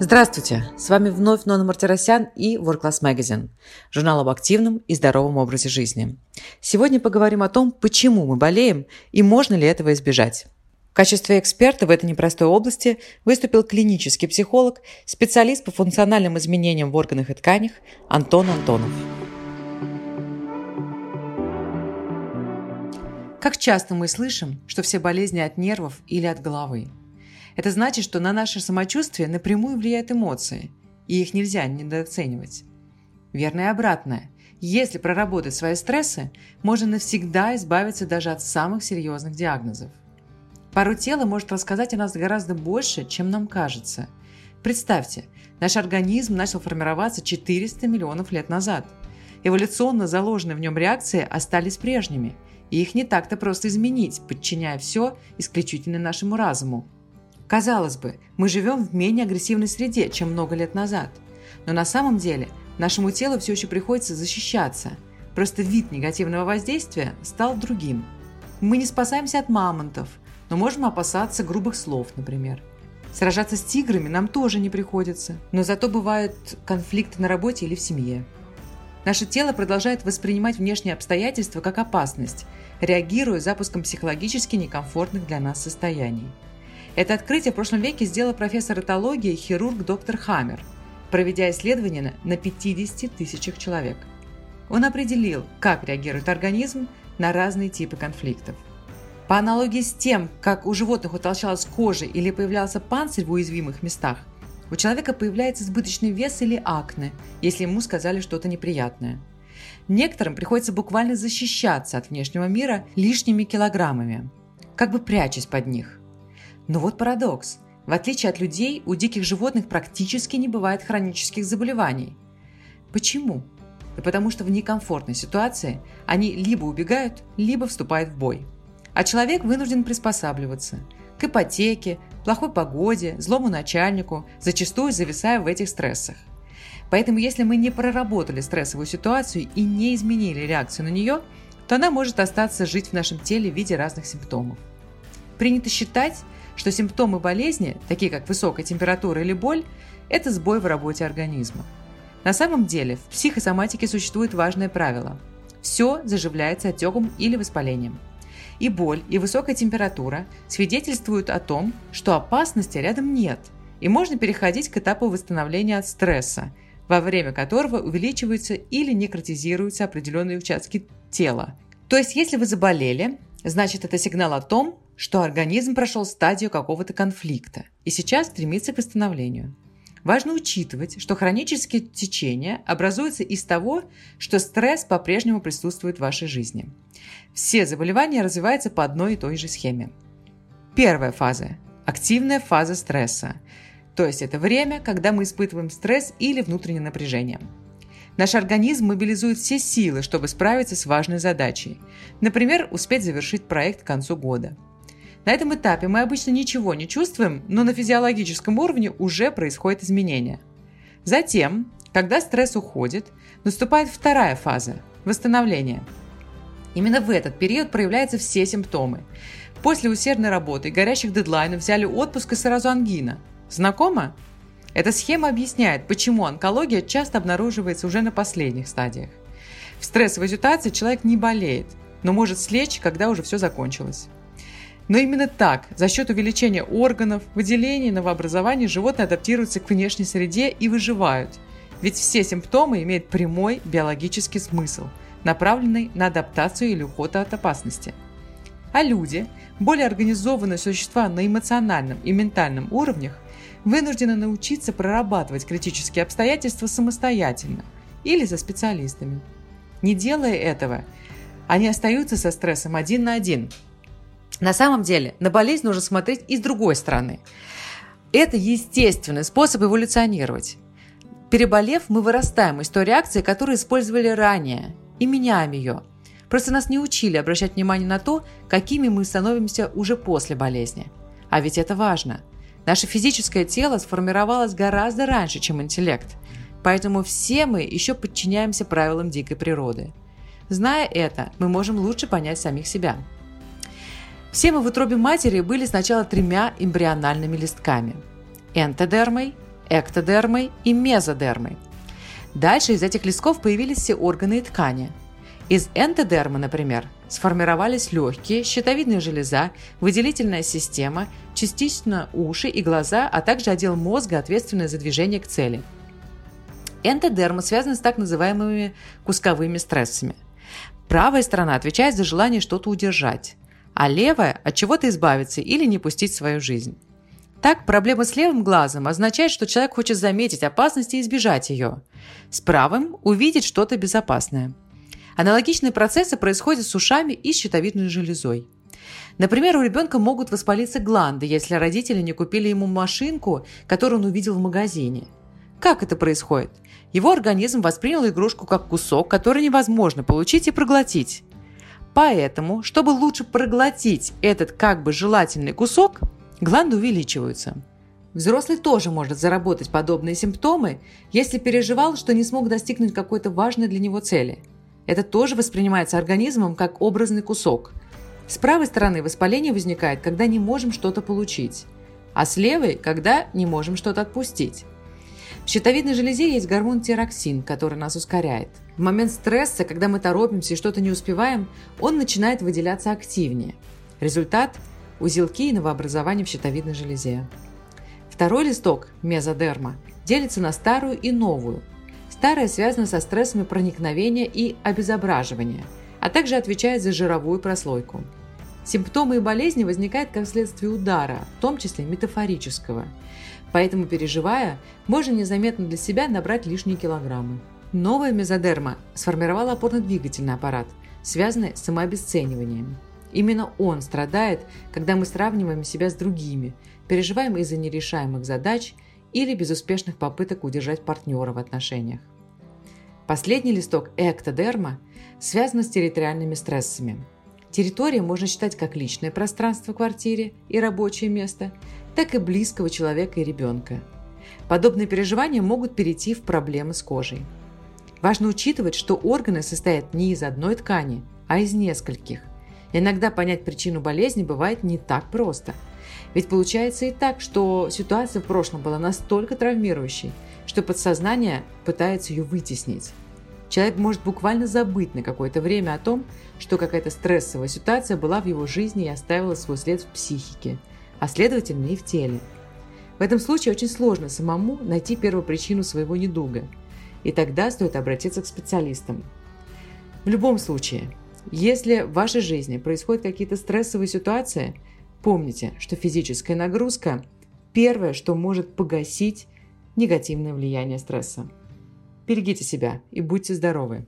Здравствуйте! С вами вновь Нона Мартиросян и World Class Magazine, журнал об активном и здоровом образе жизни. Сегодня поговорим о том, почему мы болеем и можно ли этого избежать. В качестве эксперта в этой непростой области выступил клинический психолог, специалист по функциональным изменениям в органах и тканях Антон Антонов. Как часто мы слышим, что все болезни от нервов или от головы – это значит, что на наше самочувствие напрямую влияют эмоции, и их нельзя недооценивать. Верно и обратное. Если проработать свои стрессы, можно навсегда избавиться даже от самых серьезных диагнозов. Пару тело может рассказать о нас гораздо больше, чем нам кажется. Представьте, наш организм начал формироваться 400 миллионов лет назад. Эволюционно заложенные в нем реакции остались прежними, и их не так-то просто изменить, подчиняя все исключительно нашему разуму. Казалось бы, мы живем в менее агрессивной среде, чем много лет назад. Но на самом деле нашему телу все еще приходится защищаться. Просто вид негативного воздействия стал другим. Мы не спасаемся от мамонтов, но можем опасаться грубых слов, например. Сражаться с тиграми нам тоже не приходится, но зато бывают конфликты на работе или в семье. Наше тело продолжает воспринимать внешние обстоятельства как опасность, реагируя запуском психологически некомфортных для нас состояний. Это открытие в прошлом веке сделал профессор этологии хирург доктор Хаммер, проведя исследования на 50 тысячах человек. Он определил, как реагирует организм на разные типы конфликтов. По аналогии с тем, как у животных утолщалась кожа или появлялся панцирь в уязвимых местах, у человека появляется избыточный вес или акне, если ему сказали что-то неприятное. Некоторым приходится буквально защищаться от внешнего мира лишними килограммами, как бы прячась под них. Но вот парадокс. В отличие от людей, у диких животных практически не бывает хронических заболеваний. Почему? Да потому что в некомфортной ситуации они либо убегают, либо вступают в бой. А человек вынужден приспосабливаться к ипотеке, плохой погоде, злому начальнику, зачастую зависая в этих стрессах. Поэтому если мы не проработали стрессовую ситуацию и не изменили реакцию на нее, то она может остаться жить в нашем теле в виде разных симптомов. Принято считать, что симптомы болезни, такие как высокая температура или боль, это сбой в работе организма. На самом деле в психосоматике существует важное правило. Все заживляется отеком или воспалением. И боль, и высокая температура свидетельствуют о том, что опасности рядом нет, и можно переходить к этапу восстановления от стресса, во время которого увеличиваются или некротизируются определенные участки тела. То есть, если вы заболели, значит это сигнал о том, что организм прошел стадию какого-то конфликта и сейчас стремится к восстановлению. Важно учитывать, что хронические течения образуются из того, что стресс по-прежнему присутствует в вашей жизни. Все заболевания развиваются по одной и той же схеме. Первая фаза – активная фаза стресса, то есть это время, когда мы испытываем стресс или внутреннее напряжение. Наш организм мобилизует все силы, чтобы справиться с важной задачей. Например, успеть завершить проект к концу года – на этом этапе мы обычно ничего не чувствуем, но на физиологическом уровне уже происходит изменение. Затем, когда стресс уходит, наступает вторая фаза – восстановление. Именно в этот период проявляются все симптомы. После усердной работы и горящих дедлайнов взяли отпуск и сразу ангина. Знакомо? Эта схема объясняет, почему онкология часто обнаруживается уже на последних стадиях. В стрессовой ситуации человек не болеет, но может слечь, когда уже все закончилось. Но именно так, за счет увеличения органов, выделений, новообразований, животные адаптируются к внешней среде и выживают. Ведь все симптомы имеют прямой биологический смысл, направленный на адаптацию или уход от опасности. А люди, более организованные существа на эмоциональном и ментальном уровнях, вынуждены научиться прорабатывать критические обстоятельства самостоятельно или со специалистами. Не делая этого, они остаются со стрессом один на один – на самом деле на болезнь нужно смотреть и с другой стороны. Это естественный способ эволюционировать. Переболев, мы вырастаем из той реакции, которую использовали ранее, и меняем ее. Просто нас не учили обращать внимание на то, какими мы становимся уже после болезни. А ведь это важно. Наше физическое тело сформировалось гораздо раньше, чем интеллект. Поэтому все мы еще подчиняемся правилам дикой природы. Зная это, мы можем лучше понять самих себя – все мы в утробе матери были сначала тремя эмбриональными листками – энтодермой, эктодермой и мезодермой. Дальше из этих листков появились все органы и ткани. Из эндодермы, например, сформировались легкие, щитовидная железа, выделительная система, частично уши и глаза, а также отдел мозга, ответственный за движение к цели. Эндодерма связана с так называемыми кусковыми стрессами. Правая сторона отвечает за желание что-то удержать, а левая – от чего-то избавиться или не пустить в свою жизнь. Так, проблема с левым глазом означает, что человек хочет заметить опасность и избежать ее. С правым – увидеть что-то безопасное. Аналогичные процессы происходят с ушами и щитовидной железой. Например, у ребенка могут воспалиться гланды, если родители не купили ему машинку, которую он увидел в магазине. Как это происходит? Его организм воспринял игрушку как кусок, который невозможно получить и проглотить. Поэтому, чтобы лучше проглотить этот как бы желательный кусок, гланды увеличиваются. Взрослый тоже может заработать подобные симптомы, если переживал, что не смог достигнуть какой-то важной для него цели. Это тоже воспринимается организмом как образный кусок. С правой стороны воспаление возникает, когда не можем что-то получить, а с левой, когда не можем что-то отпустить. В щитовидной железе есть гормон тироксин, который нас ускоряет. В момент стресса, когда мы торопимся и что-то не успеваем, он начинает выделяться активнее. Результат – узелки и новообразования в щитовидной железе. Второй листок, мезодерма, делится на старую и новую. Старая связана со стрессами проникновения и обезображивания, а также отвечает за жировую прослойку. Симптомы и болезни возникают как следствие удара, в том числе метафорического – Поэтому, переживая, можно незаметно для себя набрать лишние килограммы. Новая мезодерма сформировала опорно-двигательный аппарат, связанный с самообесцениванием. Именно он страдает, когда мы сравниваем себя с другими, переживаем из-за нерешаемых задач или безуспешных попыток удержать партнера в отношениях. Последний листок эктодерма связан с территориальными стрессами. Территория можно считать как личное пространство в квартире и рабочее место, так и близкого человека и ребенка. Подобные переживания могут перейти в проблемы с кожей. Важно учитывать, что органы состоят не из одной ткани, а из нескольких. Иногда понять причину болезни бывает не так просто. Ведь получается и так, что ситуация в прошлом была настолько травмирующей, что подсознание пытается ее вытеснить. Человек может буквально забыть на какое-то время о том, что какая-то стрессовая ситуация была в его жизни и оставила свой след в психике, а следовательно и в теле. В этом случае очень сложно самому найти первопричину своего недуга, и тогда стоит обратиться к специалистам. В любом случае, если в вашей жизни происходят какие-то стрессовые ситуации, помните, что физическая нагрузка – первое, что может погасить негативное влияние стресса. Берегите себя и будьте здоровы!